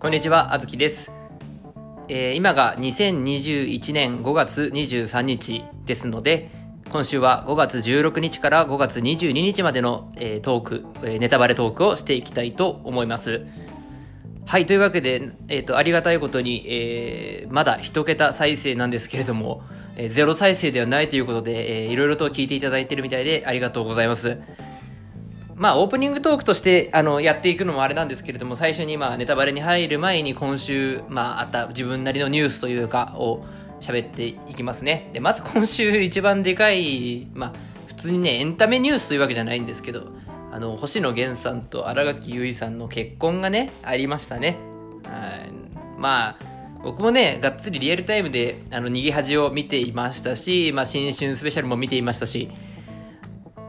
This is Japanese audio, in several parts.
こんにちは、あずきです。えー今が2021年5月23日ですので、今週は5月16日から5月22日までの、えートーク、えーネタバレトークをしていきたいと思います。はい、というわけで、えっ、と、ありがたいことに、えーまだ一桁再生なんですけれども、えーゼロ再生ではないということで、えーいろいろと聞いていただいているみたいでありがとうございます。まあ、オープニングトークとして、あの、やっていくのもあれなんですけれども、最初に、まあ、ネタバレに入る前に、今週、まあ、あった自分なりのニュースというか、を喋っていきますね。で、まず今週一番でかい、まあ、普通にね、エンタメニュースというわけじゃないんですけど、あの、星野源さんと新垣結衣さんの結婚がね、ありましたね。はい。まあ、僕もね、がっつりリアルタイムで、あの、逃げ恥を見ていましたし、まあ、新春スペシャルも見ていましたし、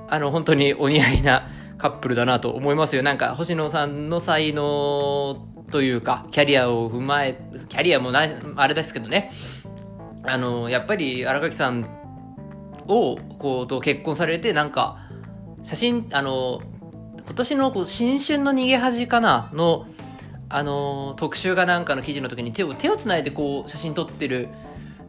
あの、本当にお似合いなカップルだなと思いますよ。なんか、星野さんの才能というか、キャリアを踏まえ、キャリアもな、あれですけどね。あの、やっぱり荒垣さんを、こう、と結婚されて、なんか、写真、あの、今年のこう新春の逃げ恥かなの、あの、特集がなんかの記事の時に手を、手をつないでこう、写真撮ってる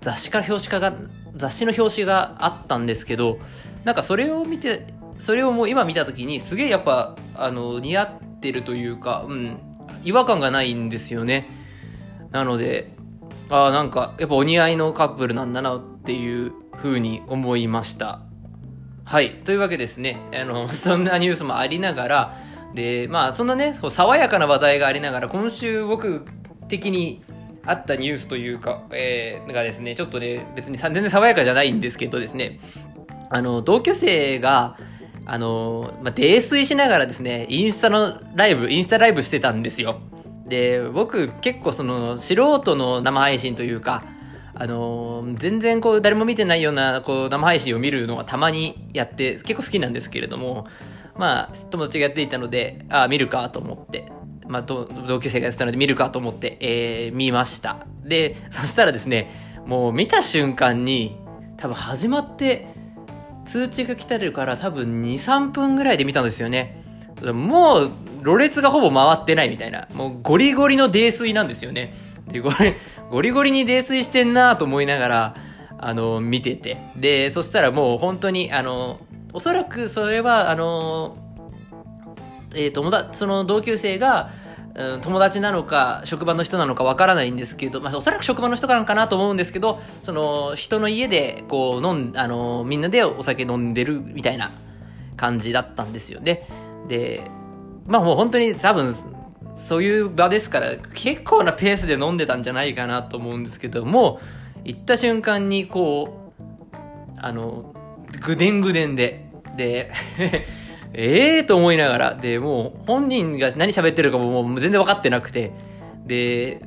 雑誌から表紙化が、雑誌の表紙があったんですけど、なんかそれを見て、それをもう今見た時にすげえやっぱ、あの、似合ってるというか、うん、違和感がないんですよね。なので、ああ、なんか、やっぱお似合いのカップルなんだなっていう風に思いました。はい。というわけですね。あの、そんなニュースもありながら、で、まあ、そんなね、爽やかな話題がありながら、今週僕的にあったニュースというか、えー、がですね、ちょっとね、別に全然爽やかじゃないんですけどですね、あの、同級生が、あの、まあ、泥酔しながらですね、インスタのライブ、インスタライブしてたんですよ。で、僕結構その、素人の生配信というか、あのー全然こう誰も見てないようなこう生配信を見るのがたまにやって結構好きなんですけれどもまあ友達がやっていたのでああ見るかと思ってまあ同同級生がやってたので見るかと思って、えー見ましたでそしたらですねもう見た瞬間に多分始まって通知が来てるから多分23分ぐらいで見たんですよねもう、ろれつがほぼ回ってないみたいな。もうゴリゴリの泥酔なんですよね。で、ゴリ、ゴリゴリに泥酔してんなと思いながら、あの、見てて。で、そしたらもう本当に、あの、おそらくそれは、あの、えー、友達、その同級生が、うん友達なのか、職場の人なのかわからないんですけど、まあ、おそらく職場の人なのかなと思うんですけど、その、人の家で、こう、飲ん、あの、みんなでお酒飲んでるみたいな感じだったんですよね。で、まあもう本当に多分、そういう場ですから、結構なペースで飲んでたんじゃないかなと思うんですけども、行った瞬間にこう、あの、ぐでんぐでんで、で、ええと思いながら、で、もう本人が何喋ってるかももう全然分かってなくて、で、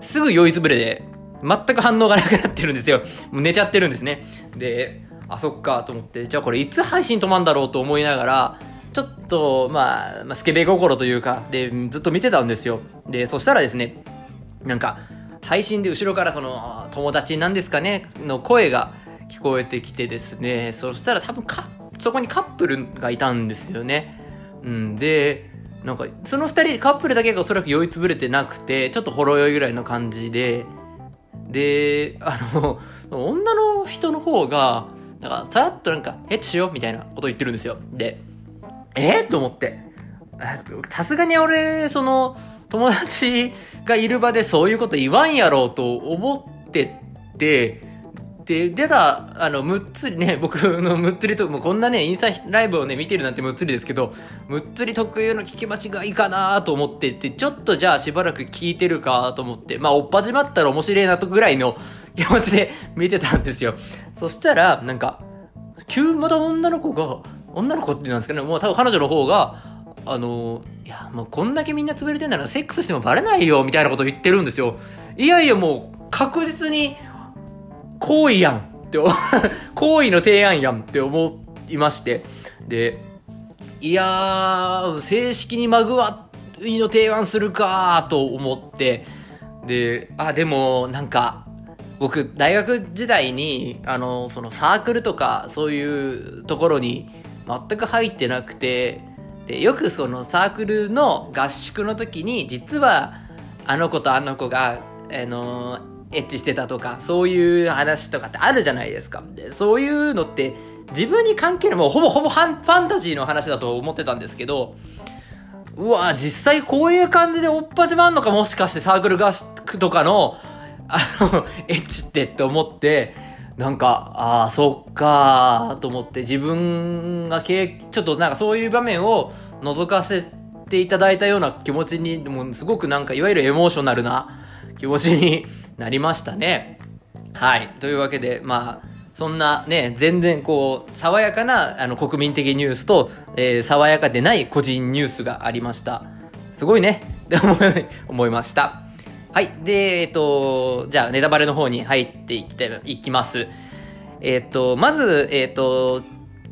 すぐ酔いつぶれで、全く反応がなくなってるんですよ。もう寝ちゃってるんですね。で、あ、そっかと思って、じゃあこれいつ配信止まんだろうと思いながら、ちょっと、まあ、まあ、スケベ心というか、で、ずっと見てたんですよ。で、そしたらですね、なんか、配信で後ろからその、友達なんですかね、の声が聞こえてきてですね、そしたら多分か、そこにカップルがいたんですよね。うん、で、なんか、その二人、カップルだけがおそらく酔いつぶれてなくて、ちょっとほろ酔いぐらいの感じで、で、あの、女の人の方が、なんか、さらっとなんか、エッチしようみたいなこと言ってるんですよ。で、えー、と思って。さすがに俺、その、友達がいる場でそういうこと言わんやろうと思ってて、で、出た、あの、むっつりね、僕のむっつりと、もうこんなね、インスタライブをね、見てるなんてむっつりですけど、むっつり特有の聞き間違いかなと思ってて、ちょっとじゃあしばらく聞いてるかと思って、まあ、おっぱじまったら面白いなとぐらいの気持ちで見てたんですよ。そしたら、なんか、急また女の子が、女の子ってなんですかね、もう多分彼女の方が、あの、いや、もうこんだけみんな潰れてんならセックスしてもバレないよ、みたいなこと言ってるんですよ。いやいや、もう確実に、行為やんって、行為の提案やんって思いまして。で、いやー、正式にマグワイの提案するかと思って、で、あ、でも、なんか、僕、大学時代に、あの、そのサークルとか、そういうところに全く入ってなくて、で、よくそのサークルの合宿の時に、実は、あの子とあの子が、あのエッチしてたとか、そういう話とかってあるじゃないですか。でそういうのって、自分に関係ない、もうほぼほぼファンタジーの話だと思ってたんですけど、うわ実際こういう感じでおっぱじまんのかもしかしてサークル合宿とかの、あの、エッチってって思って、なんか、ああ、そっかと思って自分が経、ちょっとなんかそういう場面を覗かせていただいたような気持ちに、もうすごくなんかいわゆるエモーショナルな気持ちになりましたね。はい。というわけで、まあ、そんなね、全然こう、爽やかなあの国民的ニュースと、えー、爽やかでない個人ニュースがありました。すごいね、って思いました。はい。で、えっ、と、じゃあネタバレの方に入っていきていきます。えっ、と、まず、えっ、と、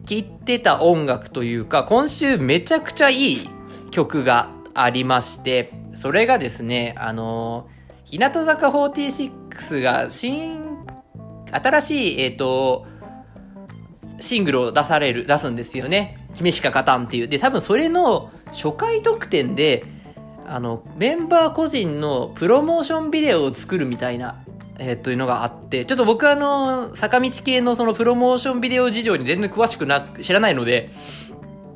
聴いてた音楽というか、今週めちゃくちゃいい曲がありまして、それがですね、あの日向坂46が新、新しい、えっ、と、シングルを出される、出すんですよね。君しか勝たんっていう。で、多分それの初回特典で、あの、メンバー個人のプロモーションビデオを作るみたいな、えー、というのがあって、ちょっと僕あの、坂道系のそのプロモーションビデオ事情に全然詳しくな、知らないので、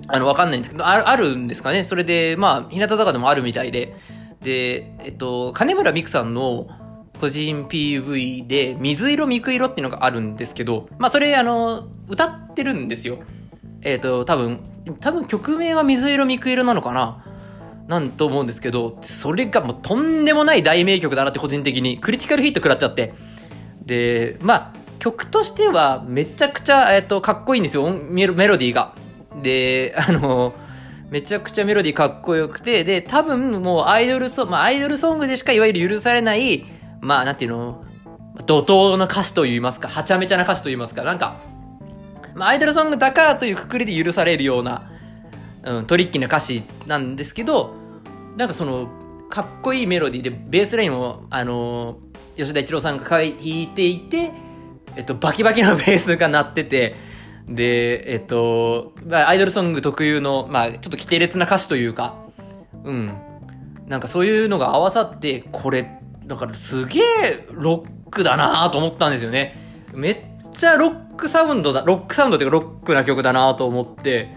あの、わかんないんですけど、あるんですかねそれで、まあ、日向坂でもあるみたいで、で、えっと、金村美久さんの個人 PV で、水色みく色っていうのがあるんですけど、まあ、それ、あの、歌ってるんですよ。えっと、多分、多分曲名が水色みく色なのかな？なんと思うんですけど、それがもうとんでもない大名曲だなって個人的に、クリティカルヒット食らっちゃって。で、まあ、曲としてはめちゃくちゃ、えっと、かっこいいんですよ、メロディーが。で、あの、めちゃくちゃメロディーかっこよくて、で、多分もうアイドルソング、まあアイドルソングでしかいわゆる許されない、まあなんていうの、怒涛の歌詞と言いますか、はちゃめちゃな歌詞と言いますか、なんか、まあアイドルソングだからというくくりで許されるような、うん、トリッキーな歌詞なんですけど、なんかその、かっこいいメロディーで、ベースラインを、あのー、吉田一郎さんが弾いていて、えっと、バキバキのベースが鳴ってて、で、えっと、アイドルソング特有の、まあ、ちょっと規定列な歌詞というか、うん。なんかそういうのが合わさって、これ、だからすげえロックだなと思ったんですよね。めっちゃロックサウンドだ、ロックサウンドっていうかロックな曲だなと思って、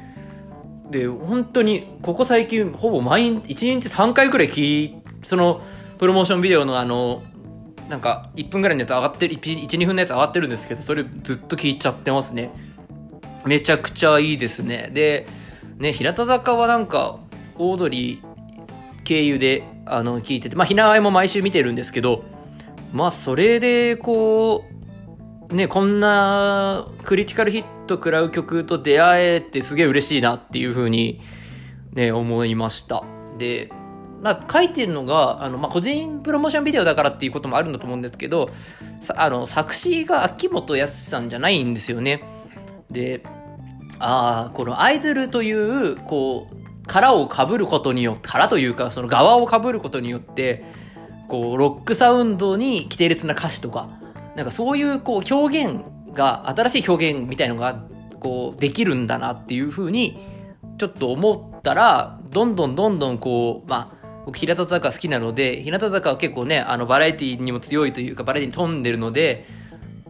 で、本当に、ここ最近、ほぼ毎日、1日3回くらい聞、その、プロモーションビデオのあの、なんか、1分ぐらいのやつ上がってる、1、2分のやつ上がってるんですけど、それずっと聞いちゃってますね。めちゃくちゃいいですね。で、ね、日向坂はなんか、オードリー経由で、あの、聞いてて、まあ、ひなあいも毎週見てるんですけど、まあ、それで、こう、ね、こんなクリティカルヒット食らう曲と出会えてすげえ嬉しいなっていうふうに、ね、思いました。で、まあ、書いてるのが、あの、まあ、個人プロモーションビデオだからっていうこともあるんだと思うんですけど、あの、作詞が秋元康さんじゃないんですよね。で、ああ、このアイドルという、こう、殻を被ることによって、殻というか、その側を被ることによって、こう、ロックサウンドに規定列な歌詞とか、なんかそういう、こう、表現が、新しい表現みたいのが、こう、できるんだなっていうふうに、ちょっと思ったら、どんどんどんどんこう、まあ、僕、日向坂好きなので、日向坂は結構ね、あの、バラエティにも強いというか、バラエティに富んでるので、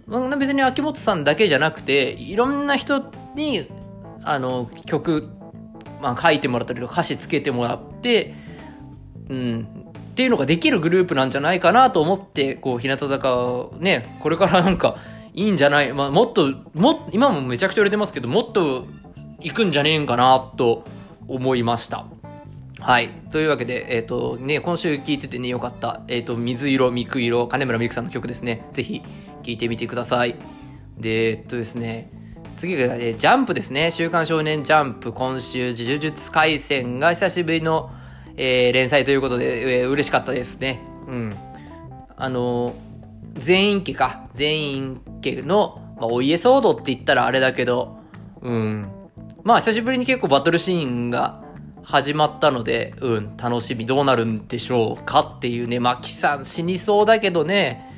別に秋元さんだけじゃなくて、いろんな人に、あの、曲、まあ、書いてもらったりとか歌詞つけてもらって、うん、っていうのができるグループなんじゃないかなと思って、こう、日向坂、ね、これからなんか、いいんじゃない？まあ、もっと、も今もめちゃくちゃ売れてますけど、もっと行くんじゃねえんかな、と思いました。はい。というわけで、えっ、ー、と、ね、今週聴いててね、よかった。えっ、ー、と、水色、みく色、金村美久さんの曲ですね。ぜひ、聴いてみてください。で、えっとですね、次が、え、ジャンプですね。週刊少年ジャンプ、今週、呪術廻戦が久しぶりの、えー、連載ということで、えー、嬉しかったですね。うん。あのー、全員家か。全員家の、まあ、お家騒動って言ったらあれだけど、うん。まあ、久しぶりに結構バトルシーンが始まったので、うん、楽しみ。どうなるんでしょうかっていうね。マキさん死にそうだけどね。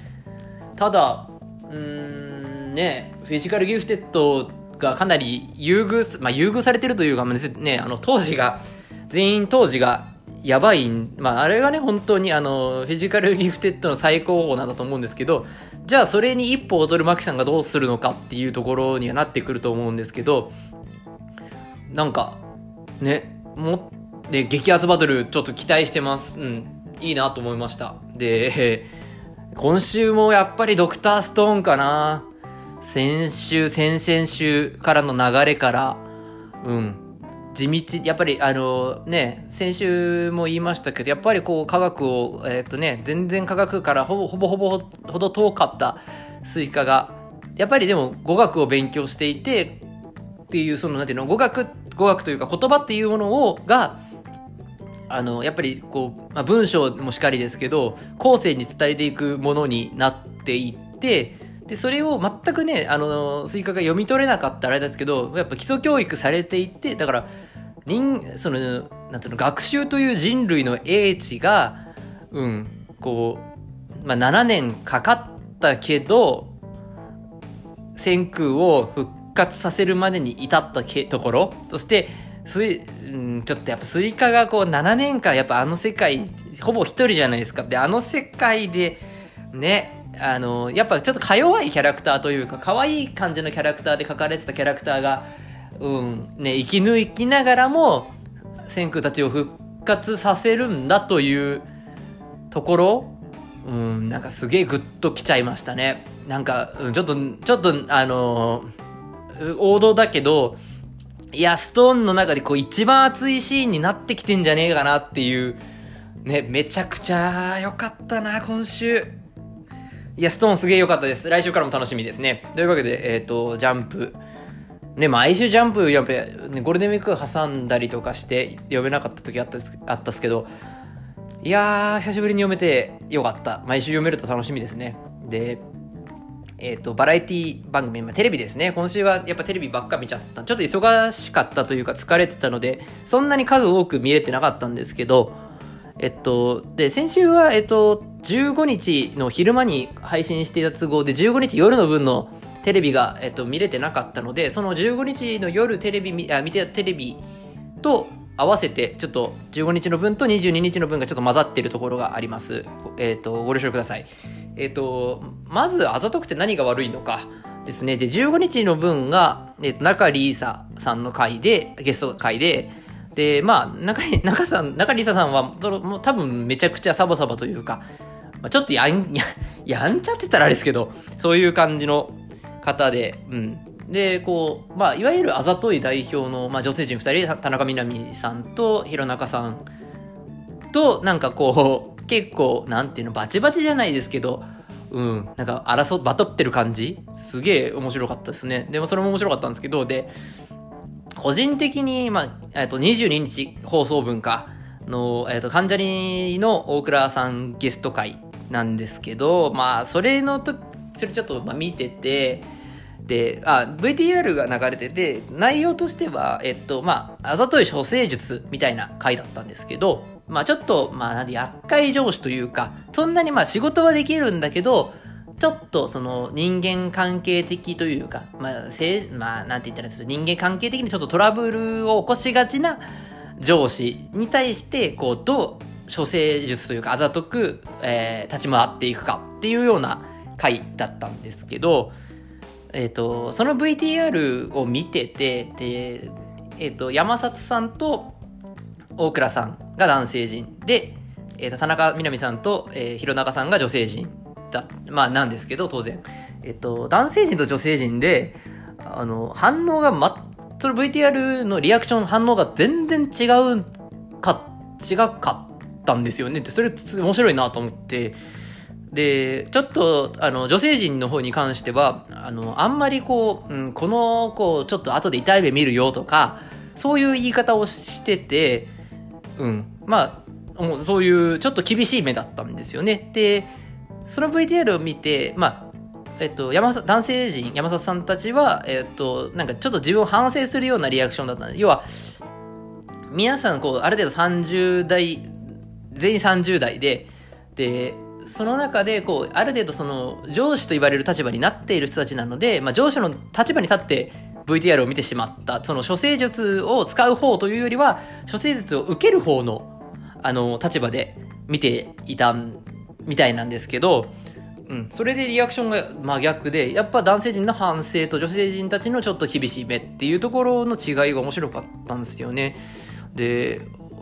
ただ、うーん、ね、フィジカルギフテッドがかなり優遇、まあ、優遇されてるというかま、ね、あの、当時が、全員当時がやばいまあ、あれがね、本当にあの、フィジカルギフテッドの最高峰なんだと思うんですけど、じゃあそれに一歩踊るマキさんがどうするのかっていうところにはなってくると思うんですけど、なんか、ね、も、ね、激アツバトルちょっと期待してます。うん。いいなと思いました。で、今週もやっぱりドクターストーンかな。先週、先々週からの流れから、うん。地道、やっぱりあのね、先週も言いましたけど、やっぱりこう科学を、えっ、ー、とね、全然科学からほぼほぼほぼほど遠かったスイカが、やっぱりでも語学を勉強していて、っていう、その、なんていうの、語学、語学というか言葉っていうものを、が、あの、やっぱりこう、まあ、文章もしかりですけど、後世に伝えていくものになっていって、で、それを全くね、あの、スイカが読み取れなかったらあれですけど、やっぱ基礎教育されていって、だから、人、その、なんていうの、学習という人類の英知が、うん、こう、まあ、7年かかったけど、千空を復活させるまでに至ったけところ、そして、スイ、うん、ちょっとやっぱスイカがこう7年間やっぱあの世界、ほぼ一人じゃないですか。で、あの世界で、ね、あの、やっぱちょっとか弱いキャラクターというか、可愛い感じのキャラクターで描かれてたキャラクターが、うん、ね、生き抜きながらも、先空たちを復活させるんだというところ、うん、なんかすげえグッときちゃいましたね。なんか、ちょっと、ちょっと、あの王道だけど、いや、ストーンの中でこう一番熱いシーンになってきてんじゃねえかなっていう、ね、めちゃくちゃ良かったな、今週。いや、ストーンすげえ良かったです。来週からも楽しみですね。というわけで、えっ、ー、と、ジャンプ。ね、毎週ジャンプ、やっぱ、ね、ゴールデンウィーク挟んだりとかして読めなかった時あったあったっすけど、いやー、久しぶりに読めてよかった。毎週読めると楽しみですね。で、えっ、ー、と、バラエティ番組、まあ、テレビですね。今週はやっぱテレビばっか見ちゃった。ちょっと忙しかったというか疲れてたので、そんなに数多く見れてなかったんですけど、えっと、で、先週は、えっと、15日の昼間に配信していた都合で、15日夜の分のテレビが、えっと、見れてなかったので、その15日の夜テレビ見、あ見てたテレビと合わせて、ちょっと15日の分と22日の分がちょっと混ざっているところがあります。えっと、ご了承ください。えっ、ー、と、まず、あざとくて何が悪いのかですね。で、15日の分が、えっ、ー、と、中里依紗さんの回で、ゲスト回で、で、まあ、中里、中さん、中里依紗さんは、もう多分めちゃくちゃサボサボというか、まあ、ちょっとやん、や、やんちゃってたらあれですけど、そういう感じの方で、うん。で、こう、まあ、いわゆるあざとい代表の、まあ、女性陣2人、田中みな実さんと弘中さんと、なんかこう、結構、なんていうの、バチバチじゃないですけど、うん、なんか争、バトってる感じすげえ面白かったですね。でもそれも面白かったんですけど、で、個人的に、まあ、えっと、22日放送分か、の、えっと、関ジャニの大倉さんゲスト会なんですけど、まあ、それのと、それちょっと、まあ、見てて、で、あ、VTR が流れてて、内容としては、えっと、まあ、あざとい処世術みたいな回だったんですけど、まあちょっと、まあなんで厄介上司というか、そんなにまあ仕事はできるんだけど、ちょっとその人間関係的というか、まあ、せまあ、なんて言ったらいいです人間関係的にちょっとトラブルを起こしがちな上司に対して、こう、どう処世術というか、あざとく、えー、立ち回っていくかっていうような回だったんですけど、え、ー、と、その VTR を見てて、で、え、ー、と、山里さんと大倉さんが男性陣で、えー、田中みな実さんと、えー、弘中さんが女性陣だ、まあなんですけど、当然。えっ、ー、と、男性陣と女性陣で、あの、反応がま、その VTR のリアクション反応が全然違うか、違かったんですよね。で、それ面白いなと思って、で、ちょっと、あの、女性陣の方に関しては、あの、あんまりこう、うん、この子、ちょっと後で痛い目見るよとか、そういう言い方をしてて、うん。まあ、もうそういうちょっと厳しい目だったんですよね。で、その VTR を見て、まあ、えっと、山男性陣、山里さんたちは、えっと、なんかちょっと自分を反省するようなリアクションだったんで、要は、皆さん、こう、ある程度30代、全員30代で、で、その中で、こう、ある程度その、上司と言われる立場になっている人たちなので、まあ、上司の立場に立って、VTR を見てしまった、その処世術を使う方というよりは、処世術を受ける方のあの、立場で見ていたみたいなんですけど、うん、それでリアクションが真逆で、やっぱ男性陣の反省と女性陣たちのちょっと厳しい目っていうところの違いが面白かったんですよね。で、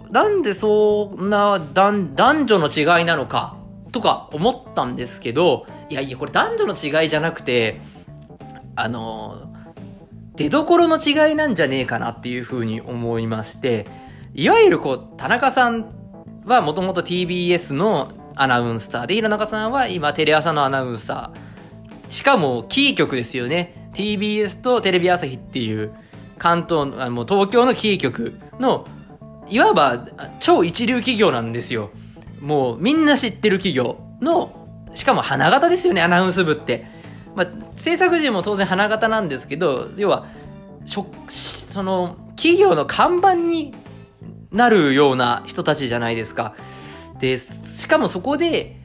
なんでそんな男女の違いなのか。とか思ったんですけど、いやいや、これ男女の違いじゃなくて、あの、出所の違いなんじゃねえかなっていうふうに思いまして、いわゆるこう、田中さんはもともと TBS のアナウンサーで、平中さんは今テレ朝のアナウンサー。しかも、キー局ですよね。TBS とテレビ朝日っていう、関東、あの東京のキー局の、いわば超一流企業なんですよ。もうみんな知ってる企業の、しかも花形ですよね、アナウンス部って。まあ、制作陣も当然花形なんですけど、要は、その、企業の看板になるような人たちじゃないですか。で、しかもそこで、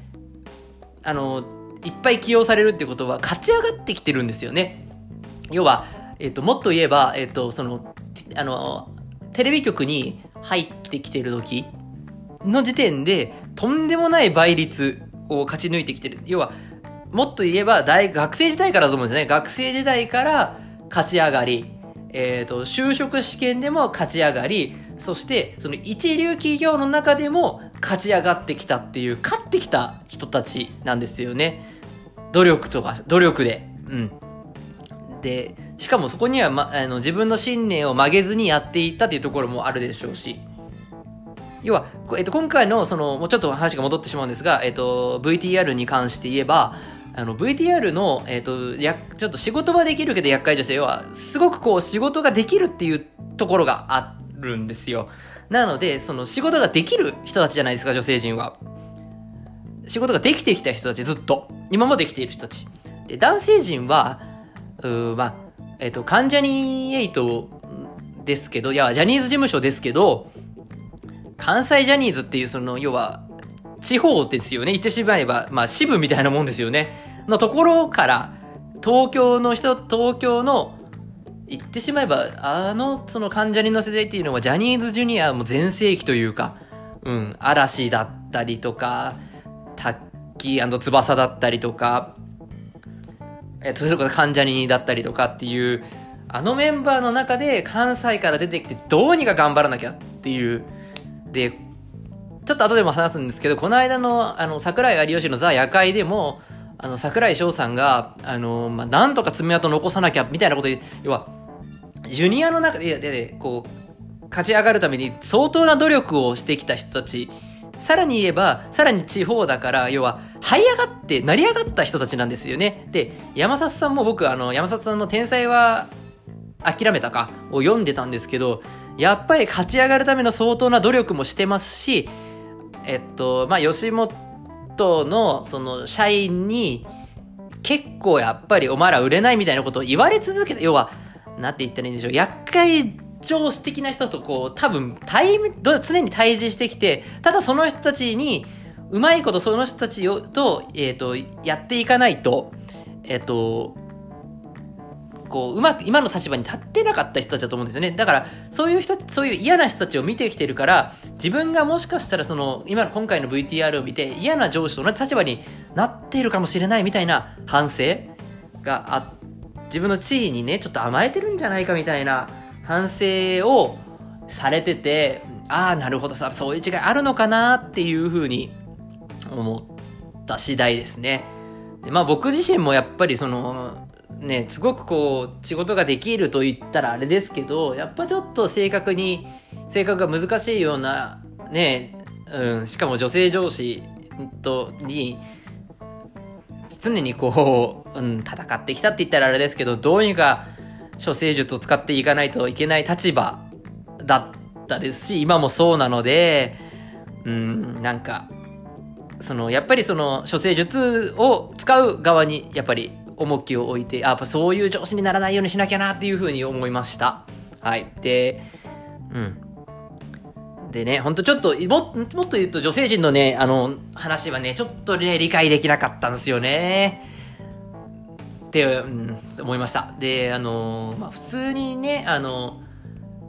あの、いっぱい起用されるってことは勝ち上がってきてるんですよね。要は、えっ、と、もっと言えば、えっ、と、その、あの、テレビ局に入ってきてる時の時点で、とんでもない倍率を勝ち抜いてきてる。要は、もっと言えば大、学生時代からだと思うんですね。学生時代から勝ち上がり、えっ、ー、と、就職試験でも勝ち上がり、そして、その一流企業の中でも勝ち上がってきたっていう、勝ってきた人たちなんですよね。努力とか、努力で。うん。で、しかもそこには、ま、あの自分の信念を曲げずにやっていったっていうところもあるでしょうし。要は、えっと、今回の、その、もうちょっと話が戻ってしまうんですが、えっと、VTR に関して言えば、あの、VTR の、えっと、や、ちょっと仕事はできるけど厄介として、要は、すごくこう、仕事ができるっていうところがあるんですよ。なので、その仕事ができる人たちじゃないですか、女性陣は。仕事ができてきた人たち、ずっと。今もできている人たち。で、男性陣は、うーまあ、えっ、と、関ジャニ8ですけど、いや、ジャニーズ事務所ですけど、関西ジャニーズっていう、その、要は、地方ですよね。言ってしまえば、まあ、支部みたいなもんですよね。のところから、東京の人、東京の言ってしまえば、あの、その関ジャニの世代っていうのはジャニーズジュニアも全盛期というか、うん、嵐だったりとか、タッキー翼だったりとか、え、それこそ関ジャニだったりとかっていう、あのメンバーの中で関西から出てきてどうにか頑張らなきゃっていう。で、ちょっと後でも話すんですけど、この間の、あの、桜井有吉のザ夜会でも、あの、桜井翔さんが、あの、まあ、なんとか爪痕残さなきゃ、みたいなことで、要は、ジュニアの中で、で、こう、勝ち上がるために相当な努力をしてきた人たち、さらに言えば、さらに地方だから、要は、這い上がって、成り上がった人たちなんですよね。で、山里さんも僕、あの、山里さんの天才は諦めたかを読んでたんですけど、やっぱり勝ち上がるための相当な努力もしてますし、えっと、まあ、吉本の、その、社員に、結構やっぱりお前ら売れないみたいなことを言われ続けて、要は、なんて言ったらいいんでしょう、厄介上司的な人とこう、多分、対、常に対峙してきて、ただその人たちに、うまいことその人たちと、えっ、ー、と、やっていかないと、えっ、ー、と、こう、うまく、今の立場に立ってなかった人たちだと思うんですよね。だから、そういう人、そういう嫌な人たちを見てきてるから、自分がもしかしたらその、今の、今回の VTR を見て、嫌な上司と同じ立場になっているかもしれないみたいな反省があ、自分の地位にね、ちょっと甘えてるんじゃないかみたいな反省をされてて、ああ、なるほどさ、そういう違いあるのかなっていうふうに思った次第ですね。でまあ僕自身もやっぱりその、ね、すごくこう、仕事ができると言ったらあれですけど、やっぱちょっと正確に、性格が難しいような、ね、うん、しかも女性上司と、に、常にこう、うん、戦ってきたって言ったらあれですけど、どうにか処世術を使っていかないといけない立場だったですし、今もそうなので、うん、なんか、その、やっぱりその、処世術を使う側に、やっぱり重きを置いて、やっぱそういう上司にならないようにしなきゃなっていうふうに思いました。はい。で、うん。でね、ほんとちょっと、ももっと言うと女性陣のね、あの、話はね、ちょっとね、理解できなかったんですよね。って、うん、思いました。で、あの、まあ、普通にね、あの、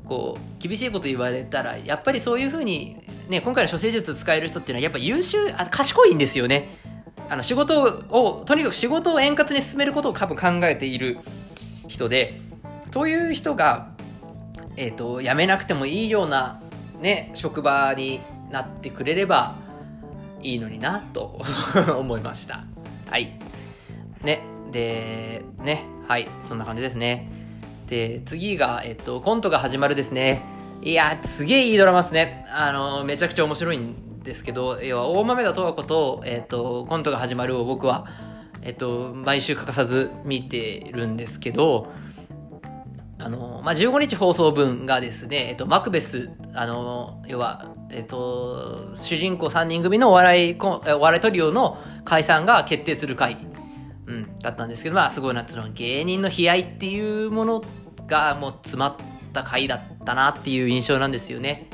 こう、厳しいこと言われたら、やっぱりそういうふうに、ね、今回の処世術使える人っていうのはやっぱ優秀、あ賢いんですよね。あの仕事を、とにかく仕事を円滑に進めることを多分考えている人で、そういう人が、えっ、ー、と、辞めなくてもいいような、ね、職場になってくれればいいのにな、と 思いました。はい。ね、で、ね、はい、そんな感じですね。で、次が、えっ、ー、と、コントが始まるですね。いやすげえいいドラマですね。あの、めちゃくちゃ面白いんですけど、要は、大豆田十和子と、えっ、ー、と、コントが始まるを僕は、えっ、ー、と、毎週欠かさず見てるんですけど、あの、まあ、15日放送分がですね、えっと、マクベス、あの、要は、えっと、主人公3人組のお笑い、お笑いトリオの解散が決定する回、うん、だったんですけど、まあ、すごいな、その芸人の悲哀っていうものがもう詰まった回だったなっていう印象なんですよね。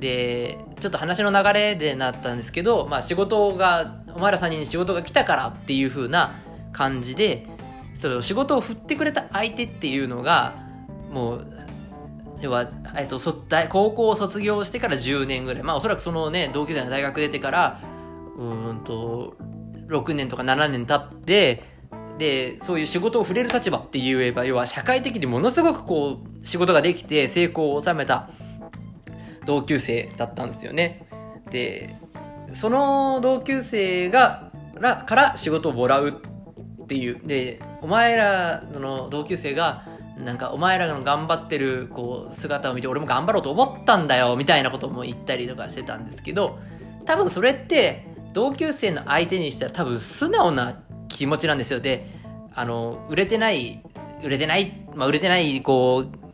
で、ちょっと話の流れでなったんですけど、まあ仕事が、お前ら3人に仕事が来たからっていう風な感じで、その仕事を振ってくれた相手っていうのが、もう、要は、えっと、そ高校を卒業してから10年ぐらい。まあおそらくそのね、同級生の大学出てから、うんと、6年とか7年経って、で、そういう仕事を触れる立場って言えば、要は社会的にものすごくこう、仕事ができて成功を収めた同級生だったんですよね。で、その同級生が、らから仕事をもらうっていう。で、お前らの同級生が、なんかお前らの頑張ってるこう姿を見て俺も頑張ろうと思ったんだよみたいなことも言ったりとかしてたんですけど多分それって同級生の相手にしたら多分素直な気持ちなんですよ。で、あの、売れてない、売れてない、まあ、売れてない、こう、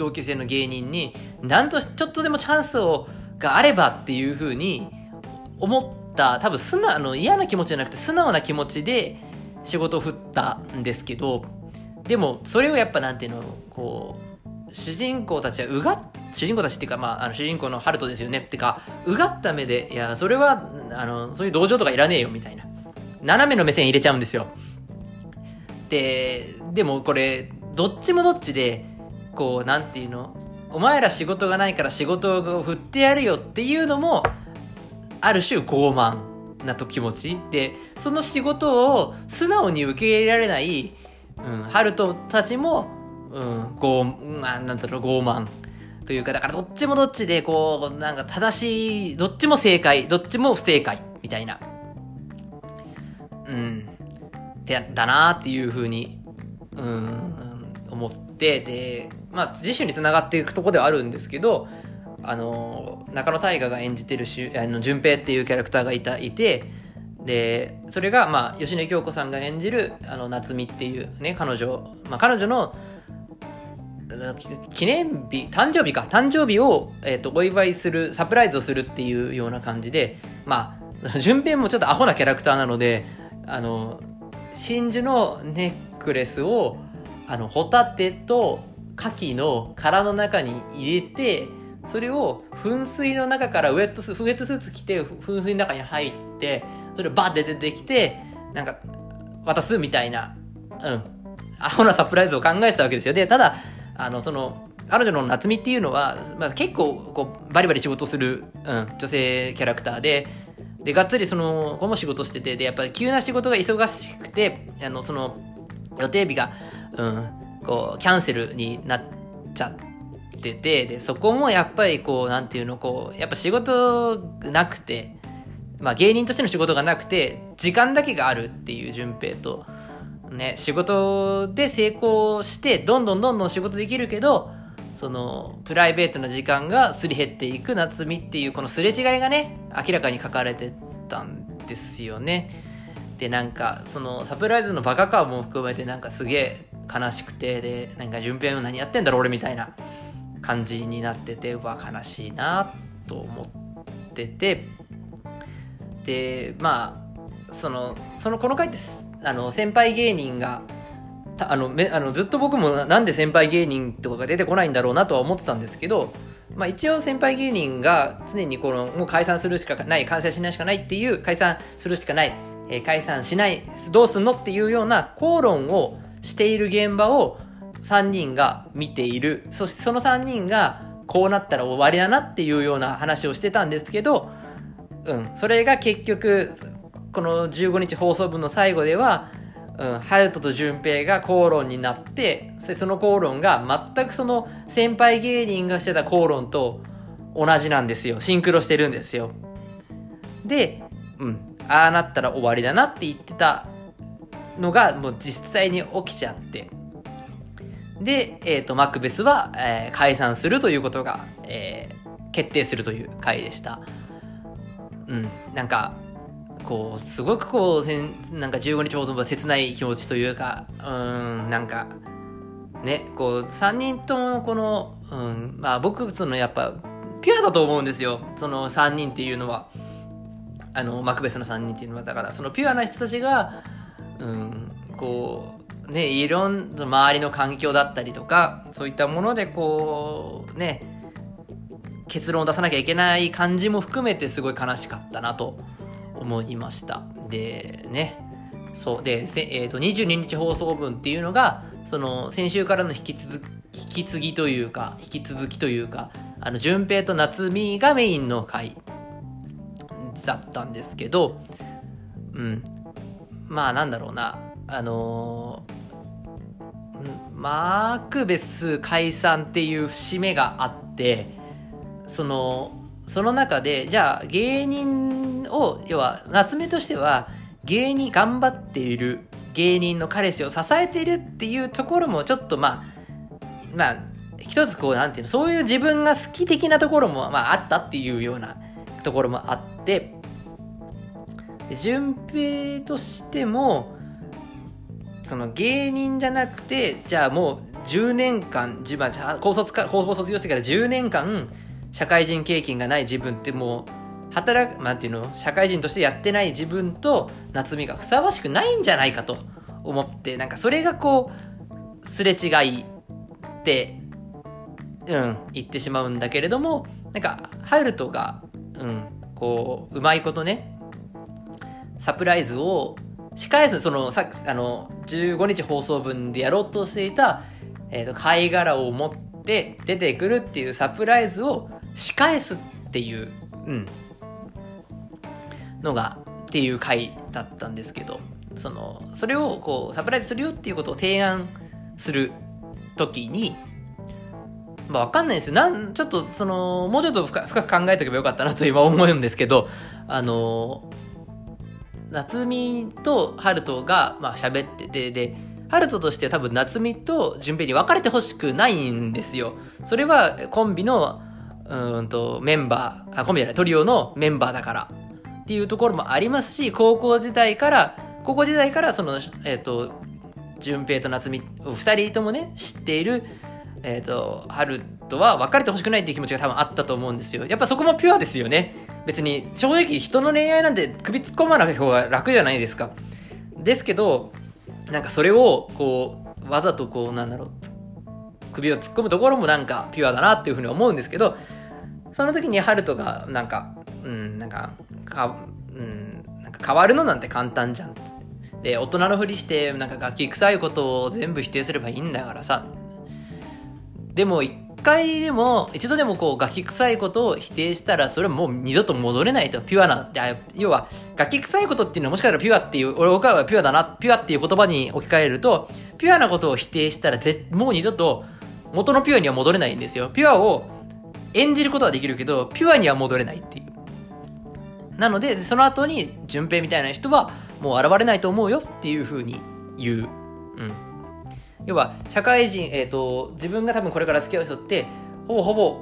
同級生の芸人に、なんとちょっとでもチャンスを、があればっていうふうに思った、多分素直、あの、嫌な気持ちじゃなくて素直な気持ちで仕事を振ったんですけど、でも、それをやっぱなんていうの、こう、主人公たちはうがっ主人公たちっていうか、まあ、あの主人公のハルトですよね。ってか、うがった目で、いや、それは、あの、そういう同情とかいらねえよ、みたいな。斜めの目線入れちゃうんですよ。で、でもこれ、どっちもどっちで、こう、なんていうの、お前ら仕事がないから仕事を振ってやるよっていうのも、ある種傲慢なと気持ちで、その仕事を素直に受け入れられない、うん、ハルトたちも、うん、傲、まあ、なんだろう、傲慢。というか、だからどっちもどっちで、こう、なんか正しい、どっちも正解、どっちも不正解、みたいな。うん、てだなっていうふうに、うん、思って、で、まあ、次週につながっていくとこではあるんですけど、あの、中野大河が演じてるし、あの、淳平っていうキャラクターがいた、いて、で、それが、まあ、吉根京子さんが演じる、あの、夏美っていうね、彼女、まあ、彼女の、記念日、誕生日か、誕生日を、えっ、ー、と、お祝いする、サプライズをするっていうような感じで、まあ、順平もちょっとアホなキャラクターなので、あの、真珠のネックレスを、あの、ホタテと牡蠣の殻の中に入れて、それを噴水の中からウェットス、ウェットスーツ着て、噴水の中に入って、それをバッて出てきて、なんか、渡すみたいな、うん、アホなサプライズを考えてたわけですよ。で、ただ、あの、その、彼女の夏美っていうのは、まあ、結構、こう、バリバリ仕事する、うん、女性キャラクターで、で、がっつりその子も仕事してて、で、やっぱり急な仕事が忙しくて、あの、その、予定日が、うん、こう、キャンセルになっちゃってて、で、そこもやっぱりこう、なんていうの、こう、やっぱ仕事なくて、まあ芸人としての仕事がなくて、時間だけがあるっていう順平と、ね、仕事で成功して、どんどんどんどん仕事できるけど、その、プライベートな時間がすり減っていく夏美っていう、このすれ違いがね、明らかに書かれてたんですよね。で、なんか、その、サプライズのバカ感も含めて、なんかすげえ悲しくて、で、なんか、順平も何やってんだろう、俺みたいな感じになってて、うわ、悲しいな、と思ってて、で、まあ、その、その、この回って、あの、先輩芸人が、あのめあのずっと僕もなんで先輩芸人とかが出てこないんだろうなとは思ってたんですけど、まあ、一応先輩芸人が常にこのもう解散するしかない完成しないしかないっていう解散するしかない、えー、解散しないどうすんのっていうような口論をしている現場を3人が見ているそしてその3人がこうなったら終わりだなっていうような話をしてたんですけど、うん、それが結局、この15日放送分の最後では、うん、ハルトと淳平が口論になって、その口論が全くその先輩芸人がしてた口論と同じなんですよ。シンクロしてるんですよ。で、うん、ああなったら終わりだなって言ってたのがもう実際に起きちゃって。で、えっ、ー、と、マクベスは、えー、解散するということが、えー、決定するという回でした。うん、なんか、こう、すごくこう、せんなんか15日放送は切ない気持ちというか、うん、なんか、ね、こう、3人ともこの、うん、まあ僕、そのやっぱ、ピュアだと思うんですよ。その3人っていうのは。あの、マクベスの3人っていうのは。だから、そのピュアな人たちが、うん、こう、ね、いろんな周りの環境だったりとか、そういったものでこう、ね、結論を出さなきゃいけない感じも含めてすごい悲しかったなと思いました。で、ね、そう。で、え、ー、と、22日放送分っていうのが、その、先週からの引き続き、引き継ぎというか、引き続きというか、あの、淳平と夏美がメインの回だったんですけど、うん。まあなんだろうな、あのー、マークベス解散っていう節目があって、その、その中で、じゃあ芸人を、要は夏目としては芸人頑張っている芸人の彼氏を支えているっていうところもちょっとまあ、まあ、一つこう、なんていうの、そういう自分が好き的なところも、まあ、あったっていうようなところもあって、順平としてもその芸人じゃなくてじゃあもう10年間自分は高卒か高校卒業してから10年間社会人経験がない自分ってもう働くなんていうの？社会人としてやってない自分と夏美がふさわしくないんじゃないかと思ってなんかそれがこうすれ違いってうん言ってしまうんだけれどもなんかハルトがうんこううまいことねサプライズを仕返す、その、さあの、15日放送分でやろうとしていた、えっ、ー、と、貝殻を持って出てくるっていうサプライズを仕返すっていう、うん、のが、っていう回だったんですけど、その、それをこう、サプライズするよっていうことを提案するときに、まあ、わかんないですよ。なん、ちょっと、その、もうちょっと深く考えとけばよかったなと今思うんですけど、あの、夏美と春人が、まあ、喋ってて、で、春人としては多分夏美と順平に別れてほしくないんですよ。それはコンビの、うんと、メンバー、あ、コンビじゃない、トリオのメンバーだから。っていうところもありますし、高校時代から、高校時代からその、えっ、ー、と、順平と夏美、二人ともね、知っている、えっ、ー、と、春とは別れてほしくないっていう気持ちが多分あったと思うんですよ。やっぱそこもピュアですよね。別に正直人の恋愛なんて首突っ込まない方が楽じゃないですか。ですけど、なんかそれをこう、わざとこう、なんだろう、首を突っ込むところもなんかピュアだなっていうふうに思うんですけど、その時にハルトがなんか、うん、なんか、か、うん、なんか変わるのなんて簡単じゃん。で、大人のふりして、なんか楽器臭いことを全部否定すればいいんだからさ。でも一回でも、一度でもこう、ガキ臭いことを否定したら、それはもう二度と戻れないと。ピュアな、要は、ガキ臭いことっていうのはもしかしたらピュアっていう、俺僕はピュアだな、ピュアっていう言葉に置き換えると、ピュアなことを否定したら、ぜもう二度と元のピュアには戻れないんですよ。ピュアを演じることはできるけど、ピュアには戻れないっていう。なので、その後に、順平みたいな人は、もう現れないと思うよっていう風に言う。うん。要は、社会人、え、ー、と、自分が多分これから付き合う人って、ほぼほぼ、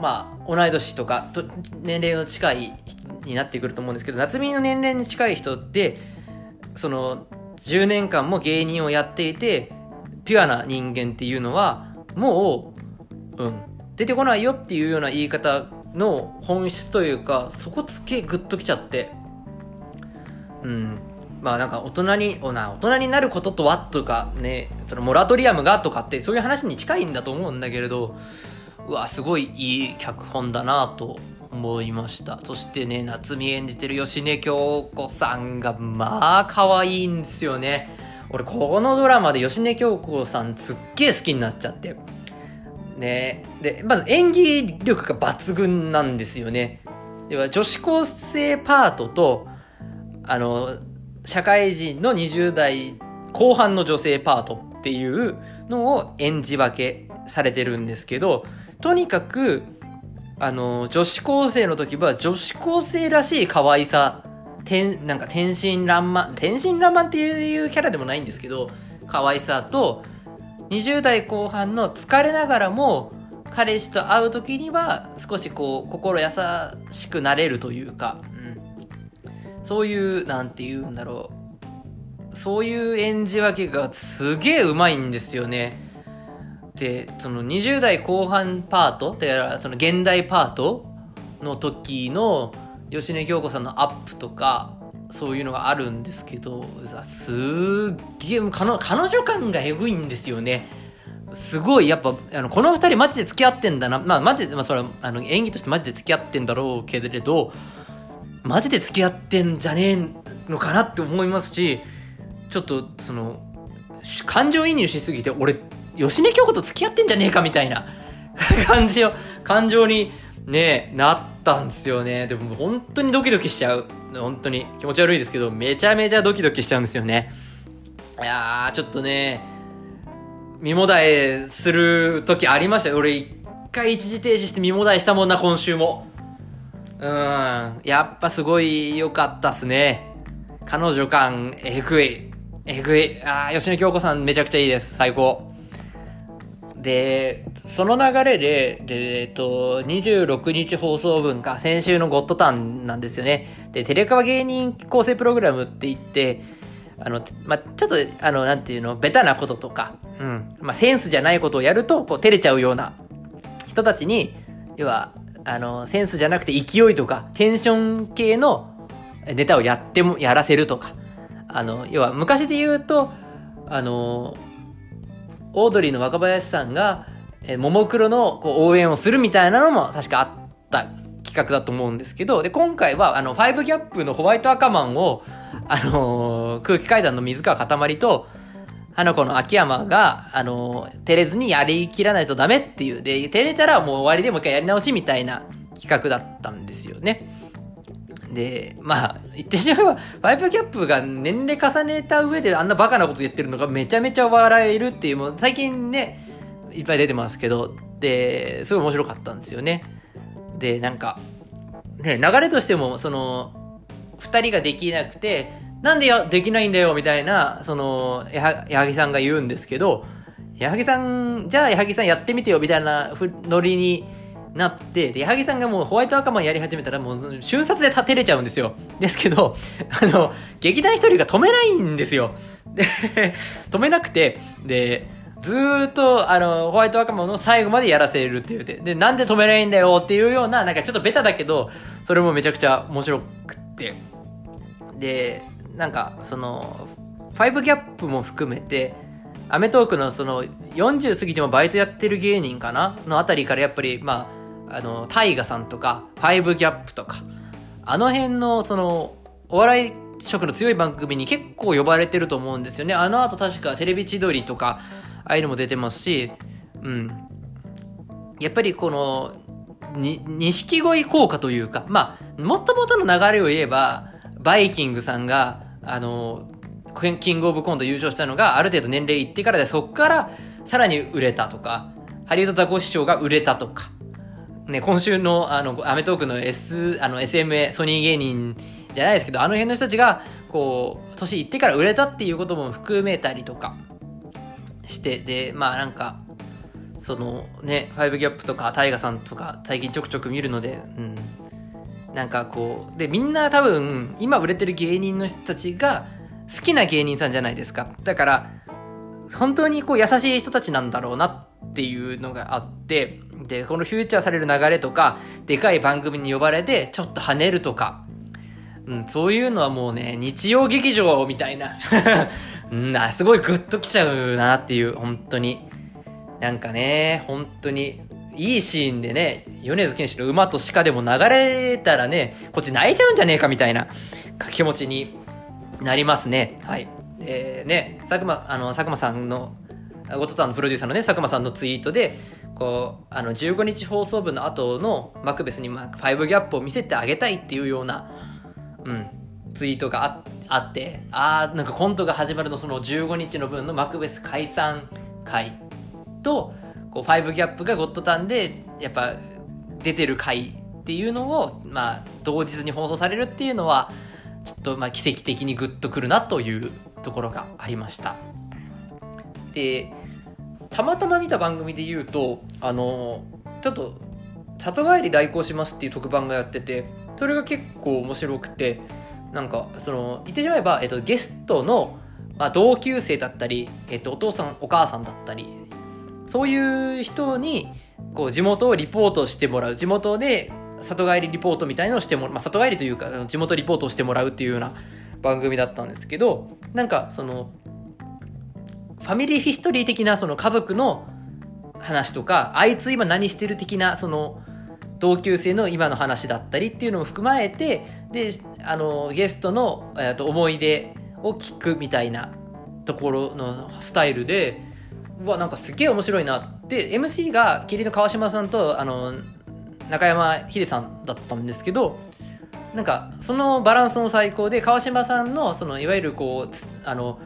まあ、同い年とか、と年齢の近い人になってくると思うんですけど、夏美の年齢に近い人って、その、10年間も芸人をやっていて、ピュアな人間っていうのは、もう、うん、出てこないよっていうような言い方の本質というか、そこつけグッときちゃって、うん、まあなんか大人に、おな大人になることとはとかね、そのモラトリアムがとかってそういう話に近いんだと思うんだけれど、うわ、すごいいい脚本だなと思いました。そしてね、夏美演じてる吉根京子さんがまあ可愛いんですよね。俺このドラマで吉根京子さんすっげえ好きになっちゃって。ねで、まず演技力が抜群なんですよね。では、女子高生パートと、あの、社会人の20代後半の女性パートっていうのを演じ分けされてるんですけど、とにかく、あの、女子高生の時は女子高生らしい可愛さ、天、なんか天真爛漫、天真爛漫っていうキャラでもないんですけど、可愛さと、20代後半の疲れながらも、彼氏と会う時には少しこう、心優しくなれるというか、そういう、なんて言うんだろう。そういう演じ分けがすげえうまいんですよね。で、その20代後半パート、だからその現代パートの時の吉根京子さんのアップとか、そういうのがあるんですけど、すっげえ、彼女感がエグいんですよね。すごい、やっぱ、あの、この二人マジで付き合ってんだな。まあ、マジで、まあ、それは、あの、演技としてマジで付き合ってんだろうけれど、マジで付き合ってんじゃねえのかなって思いますし、ちょっと、その、感情移入しすぎて、俺、吉根京子と付き合ってんじゃねえかみたいな 感じを、感情にね、なったんですよね。でも本当にドキドキしちゃう。本当に気持ち悪いですけど、めちゃめちゃドキドキしちゃうんですよね。いやー、ちょっとね、身もだえする時ありましたよ。俺一回一時停止して身もだえしたもんな、今週も。うん、やっぱすごい良かったっすね。彼女感、えぐい。えぐい。あー、吉野京子さんめちゃくちゃいいです。最高。で、その流れで、で、えっと、26日放送分か、先週のゴッドタンなんですよね。で、テレカワ芸人構成プログラムって言って、あの、まあ、ちょっと、あの、なんていうの、ベタなこととか、うん、まあ、センスじゃないことをやると、こう、照れちゃうような人たちに、要は、あの、センスじゃなくて勢いとか、テンション系のネタをやっても、やらせるとか、あの、要は、昔で言うと、あの、オードリーの若林さんが、えももクロのこう応援をするみたいなのも確かあった企画だと思うんですけど、で、今回は、あの、ファイブギャップのホワイト赤マンを、あのー、空気階段の水川かたまりと、花子の秋山が、あの、照れずにやりきらないとダメっていう。で、照れたらもう終わりでもう一回やり直しみたいな企画だったんですよね。で、まあ、言ってしまえば、ファイブキャップが年齢重ねた上であんなバカなこと言ってるのがめちゃめちゃ笑えるっていう、もう最近ね、いっぱい出てますけど、で、すごい面白かったんですよね。で、なんか、ね、流れとしても、その、二人ができなくて、なんでや、できないんだよ、みたいな、その、矢作さんが言うんですけど、矢作さん、じゃあ矢作さんやってみてよ、みたいなノリになって、で、矢作さんがもうホワイト赤マンやり始めたらもう瞬殺で立てれちゃうんですよ。ですけど、あの、劇団一人が止めないんですよ。で、止めなくて、で、ずーっと、あの、ホワイト赤マンの最後までやらせるって言うて、で、なんで止めないんだよっていうような、なんかちょっとベタだけど、それもめちゃくちゃ面白くって。で、なんか、その、ファイブギャップも含めて、アメトークのその、40過ぎてもバイトやってる芸人かな？のあたりからやっぱり、まあ、あの、タイガさんとか、ファイブギャップとか、あの辺の、その、お笑い色の強い番組に結構呼ばれてると思うんですよね。あの後確かテレビ千鳥とか、ああいうのも出てますし、うん。やっぱりこの、に、錦鯉効果というか、まあ、もともとの流れを言えば、バイキングさんが、あの、キングオブコント優勝したのがある程度年齢いってからで、そっからさらに売れたとか、ハリウッドザコシショウが売れたとか、ね、今週の、あの、アメトークの S、あの、SMA、ソニー芸人じゃないですけど、あの辺の人たちが、こう、年いってから売れたっていうことも含めたりとか、して、で、まあなんか、そのね、ファイブギャップとか、タイガさんとか、最近ちょくちょく見るので、うん。なんかこう、で、みんな多分、今売れてる芸人の人たちが、好きな芸人さんじゃないですか。だから、本当にこう優しい人たちなんだろうなっていうのがあって、で、このフューチャーされる流れとか、でかい番組に呼ばれて、ちょっと跳ねるとか、うん、そういうのはもうね、日曜劇場みたいな な、すごいグッときちゃうなっていう、本当に。なんかね、本当に、いいシーンでね、米津玄師の馬と鹿でも流れたらね、こっち泣いちゃうんじゃねえかみたいな気持ちになりますね。はい。で、ね、佐久間、あの、佐久間さんの、ゴトタンのプロデューサーのね、佐久間さんのツイートで、こう、あの、15日放送分の後のマクベスに、まあ、5ギャップを見せてあげたいっていうような、うん、ツイートがああって、あー、なんかコントが始まるのその15日の分のマクベス解散会と、こう、5ギャップがゴッドタンで、やっぱ、出てる回っていうのを、まあ、同日に放送されるっていうのは、ちょっと、まあ、奇跡的にグッとくるなというところがありました。で、たまたま見た番組で言うと、あの、ちょっと、里帰り代行しますっていう特番がやってて、それが結構面白くて、なんか、その、言ってしまえば、えっと、ゲストの、まあ、同級生だったり、えっと、お父さん、お母さんだったり、そういう人に、こう、地元をリポートしてもらう。地元で、里帰りリポートみたいのをしてもらう。まあ、里帰りというか、地元リポートをしてもらうっていうような番組だったんですけど、なんか、その、ファミリーヒストリー的なその家族の話とか、あいつ今何してる的な、その、同級生の今の話だったりっていうのも含まれて、で、あの、ゲストの、えー、と思い出を聞くみたいなところのスタイルで、わ、なんかすげえ面白いなって、MC が霧の川島さんと、あの、中山秀さんだったんですけど、なんか、そのバランスも最高で、川島さんの、その、いわゆるこう、あの、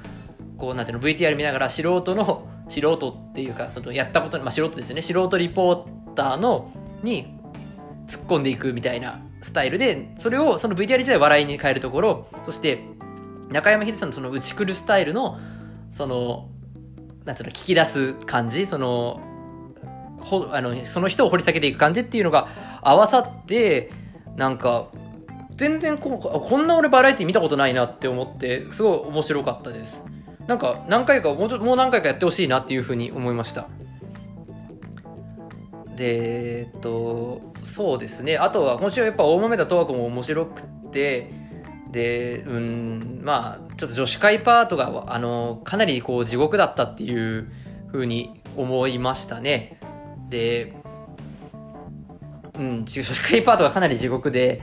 こう、なんていうの、VTR 見ながら素人の、素人っていうか、その、やったこと、まあ、素人ですね、素人リポーターの、に、突っ込んでいくみたいなスタイルで、それを、その VTR 自体笑いに変えるところ、そして、中山秀さんのその、打ちくるスタイルの、その、なんていうの、聞き出す感じ、その、ほ、あの、その人を掘り下げていく感じっていうのが合わさって、なんか、全然ここんな俺バラエティ見たことないなって思って、すごい面白かったです。なんか何回かもうちょもう何回かやってほしいなっていうふうに思いました。でえっとそうですね。あとは今週はやっぱ大豆田十和子も面白くてでうんまあちょっと女子会パートがあのかなりこう地獄だったっていうふうに思いましたねでうん女子会パートがかなり地獄で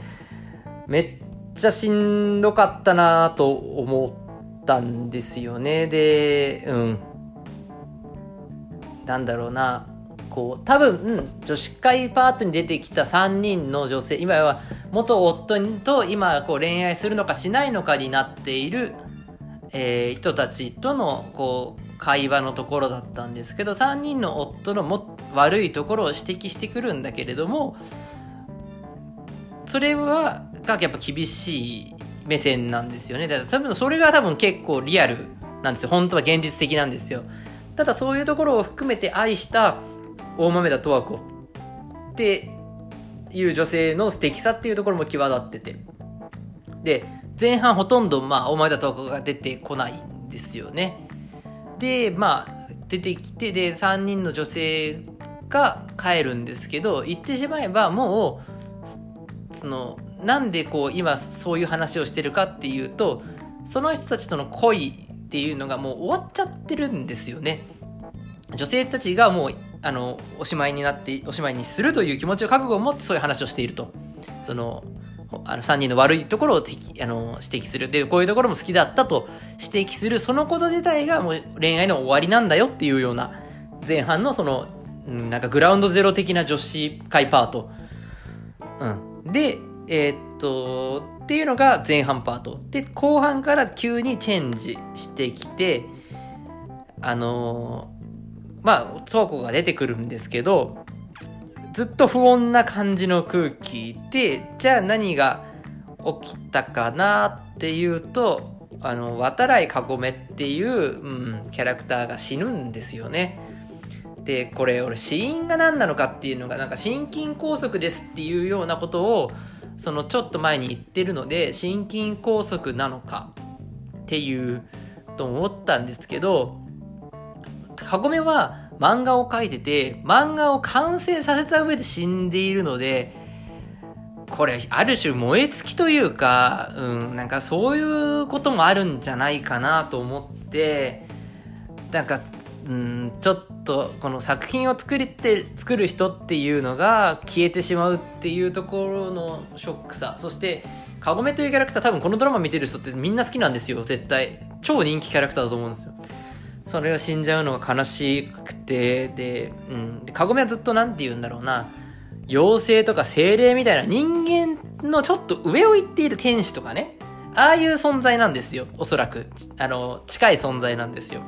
めっちゃしんどかったなと思ったんですよね。で、うん。なんだろうな。こう、多分、女子会パートに出てきた3人の女性、今は元夫と今こう恋愛するのかしないのかになっている、えー、人たちとのこう会話のところだったんですけど、3人の夫のも悪いところを指摘してくるんだけれども、それは、がやっぱ厳しい目線なんですよね。だ多分それが多分結構リアルなんですよ。本当は現実的なんですよ。ただそういうところを含めて愛した大豆田十和子っていう女性の素敵さっていうところも際立ってて。で、前半ほとんどまあ大豆田十和子が出てこないんですよね。で、まあ出てきて、で、3人の女性が帰るんですけど、言ってしまえばもう、その、なんでこう今そういう話をしてるかっていうとその人たちとの恋っていうのがもう終わっちゃってるんですよね女性たちがもうあのおしまいになっておしまいにするという気持ちを覚悟を持ってそういう話をしていると。そのあの3人の悪いところをあの指摘する。でこういうところも好きだったと指摘する。そのこと自体がもう恋愛の終わりなんだよっていうような前半のそのなんかグラウンドゼロ的な女子会パート、うん、でえー、っと、っていうのが前半パート。で、後半から急にチェンジしてきて、あの、まあ、トーコが出てくるんですけど、ずっと不穏な感じの空気で、じゃあ何が起きたかなっていうと、あの、渡来かごめっていう、うん、キャラクターが死ぬんですよね。で、これ俺死因が何なのかっていうのが、なんか心筋梗塞ですっていうようなことを、そのちょっと前に言ってるので心筋梗塞なのかっていうと思ったんですけどカゴメは漫画を描いてて漫画を完成させた上で死んでいるのでこれある種燃え尽きというか、うん、なんかそういうこともあるんじゃないかなと思ってなんかうん、ちょっとこの作品を作りって作る人っていうのが消えてしまうっていうところのショックさ。そしてカゴメというキャラクター多分このドラマ見てる人ってみんな好きなんですよ。絶対。超人気キャラクターだと思うんですよ。それを死んじゃうのが悲しくて、で、うん。で、かごめはずっとなんて言うんだろうな。妖精とか精霊みたいな人間のちょっと上を行っている天使とかね。ああいう存在なんですよ。おそらく。あの、近い存在なんですよ。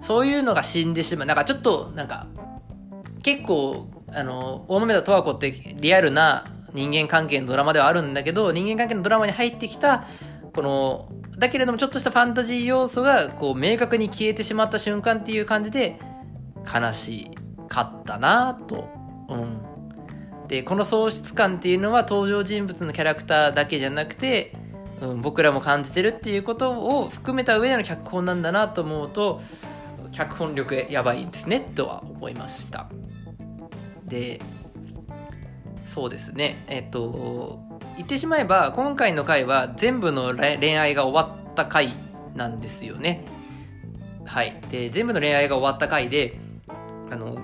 そういうのが死んでしまう。なんかちょっと、なんか、結構、あの、大豆田十和子ってリアルな人間関係のドラマではあるんだけど、人間関係のドラマに入ってきた、この、だけれどもちょっとしたファンタジー要素が、こう、明確に消えてしまった瞬間っていう感じで、悲しかったなと。うん。で、この喪失感っていうのは登場人物のキャラクターだけじゃなくて、うん、僕らも感じてるっていうことを含めた上での脚本なんだなと思うと、脚本力やばいですね、とは思いました。で、そうですね。えっと、言ってしまえば、今回の回は全部の恋愛が終わった回なんですよね。はい。で、全部の恋愛が終わった回で、あの、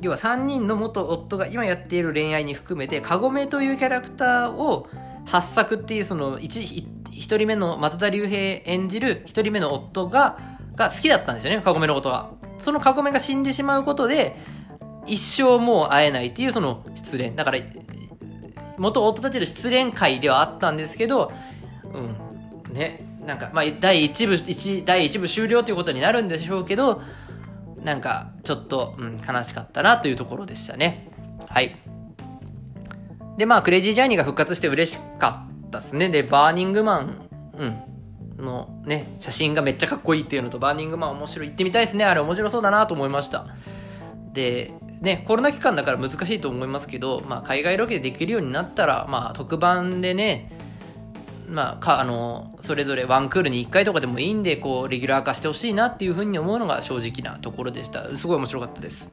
要は3人の元夫が今やっている恋愛に含めて、カゴメというキャラクターを発作っていうその 1, 1人目の松田龍平演じる1人目の夫がが好きだったんですよね、カゴメのことは。そのカゴメが死んでしまうことで、一生もう会えないっていうその失恋。だから、元夫たちの失恋会ではあったんですけど、うん、ね、なんか、まあ、第一部、一、第一部終了ということになるんでしょうけど、なんか、ちょっと、うん、悲しかったなというところでしたね。はい。で、まあ、クレイジージャーニーが復活して嬉しかったですね。で、バーニングマン、うん、のね、写真がめっちゃかっこいいっていうのと、バーニングマン面白い。行ってみたいですね。あれ面白そうだなと思いました。で、ね、コロナ期間だから難しいと思いますけど、まあ、海外ロケできるようになったら、まあ、特番でね、まあ、か、あの、それぞれワンクールに1回とかでもいいんで、こう、レギュラー化してほしいなっていうふうに思うのが正直なところでした。すごい面白かったです。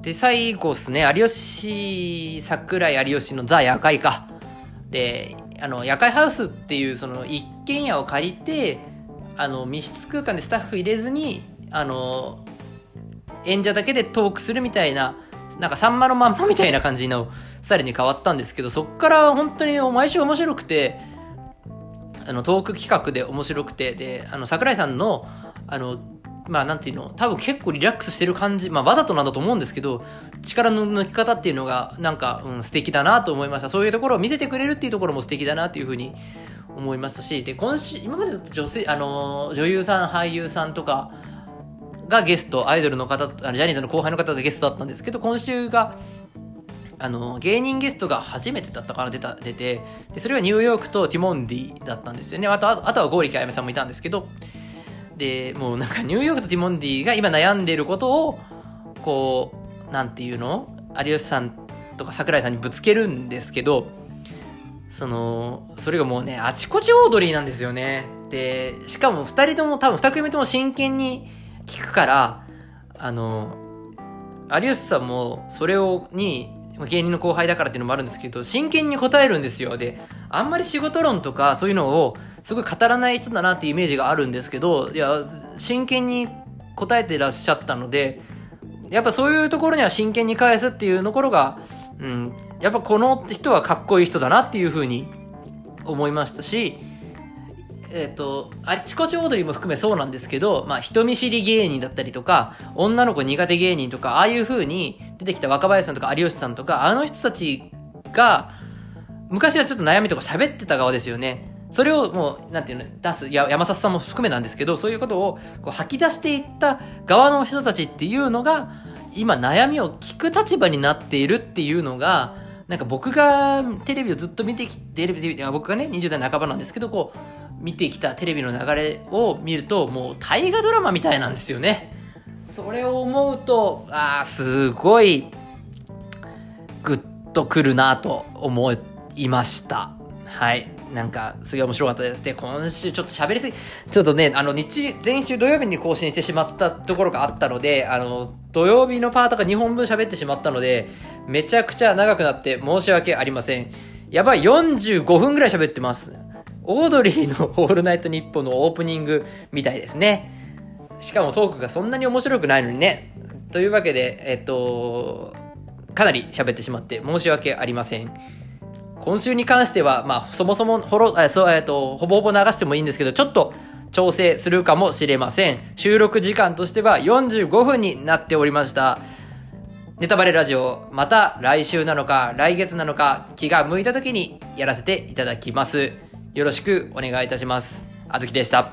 で、最後ですね、有吉、桜井有吉のザ・夜会か。で、あの、夜会ハウスっていう、その、一軒家を借りて、あの、密室空間でスタッフ入れずに、あの、演者だけでトークするみたいな、なんかさんまのまんまみたいな感じのスタイルに変わったんですけど、そっから本当に毎週面白くて、あの、トーク企画で面白くて、で、あの、桜井さんの、あの、まあなんていうの、多分結構リラックスしてる感じ、まあわざとなんだと思うんですけど、力の抜き方っていうのがなんか、うん、素敵だなと思いました。そういうところを見せてくれるっていうところも素敵だなっていうふうに思いましたし、で、今週、今までずっと女性、あの、女優さん、俳優さんとか、がゲスト、アイドルの方、あのジャニーズの後輩の方がゲストだったんですけど、今週が、あの、芸人ゲストが初めてだったかな、出た、出て、で、それがニューヨークとティモンディだったんですよね。あと、あとはゴーリキあやめさんもいたんですけど、で、もうなんかニューヨークとティモンディが今悩んでいることを、こう、なんていうの？有吉さんとか桜井さんにぶつけるんですけど、その、それがもうね、あちこちオードリーなんですよね。で、しかも二人とも多分二組とも真剣に聞くから、あの、有吉さんもそれを、に、芸人の後輩だからっていうのもあるんですけど、真剣に答えるんですよ。で、あんまり仕事論とかそういうのをすごい語らない人だなっていうイメージがあるんですけど、いや、真剣に答えてらっしゃったので、やっぱそういうところには真剣に返すっていうところが、うん、やっぱこの人はかっこいい人だなっていうふうに思いましたし、えっ、ー、と、あっちこちオードリーも含めそうなんですけど、まあ、人見知り芸人だったりとか、女の子苦手芸人とか、ああいう風に出てきた若林さんとか有吉さんとか、あの人たちが、昔はちょっと悩みとか喋ってた側ですよね。それをもう、なんていうの、出す、や山里さんも含めなんですけど、そういうことをこう吐き出していった側の人たちっていうのが、今悩みを聞く立場になっているっていうのが、なんか僕がテレビをずっと見てきて、テレビ、僕がね、20代半ばなんですけど、こう、見てきたテレビの流れを見ると、もう大河ドラマみたいなんですよね。それを思うと、ああ、すごい、グッとくるなと思いました。はい。なんか、すげえ面白かったです。で、今週ちょっと喋りすぎ、ちょっとね、あの、日、前週土曜日に更新してしまったところがあったので、あの、土曜日のパートが2本分喋ってしまったので、めちゃくちゃ長くなって申し訳ありません。やばい、45分ぐらい喋ってます。オードリーの「オールナイトニッポン」のオープニングみたいですね。しかもトークがそんなに面白くないのにね。というわけで、えっと、かなり喋ってしまって申し訳ありません。今週に関しては、まあ、そもそもほろ、えそうえっと、ほぼほぼ流してもいいんですけど、ちょっと調整するかもしれません。収録時間としては45分になっておりました。ネタバレラジオ、また来週なのか、来月なのか、気が向いた時にやらせていただきます。よろしくお願いいたします。あずきでした。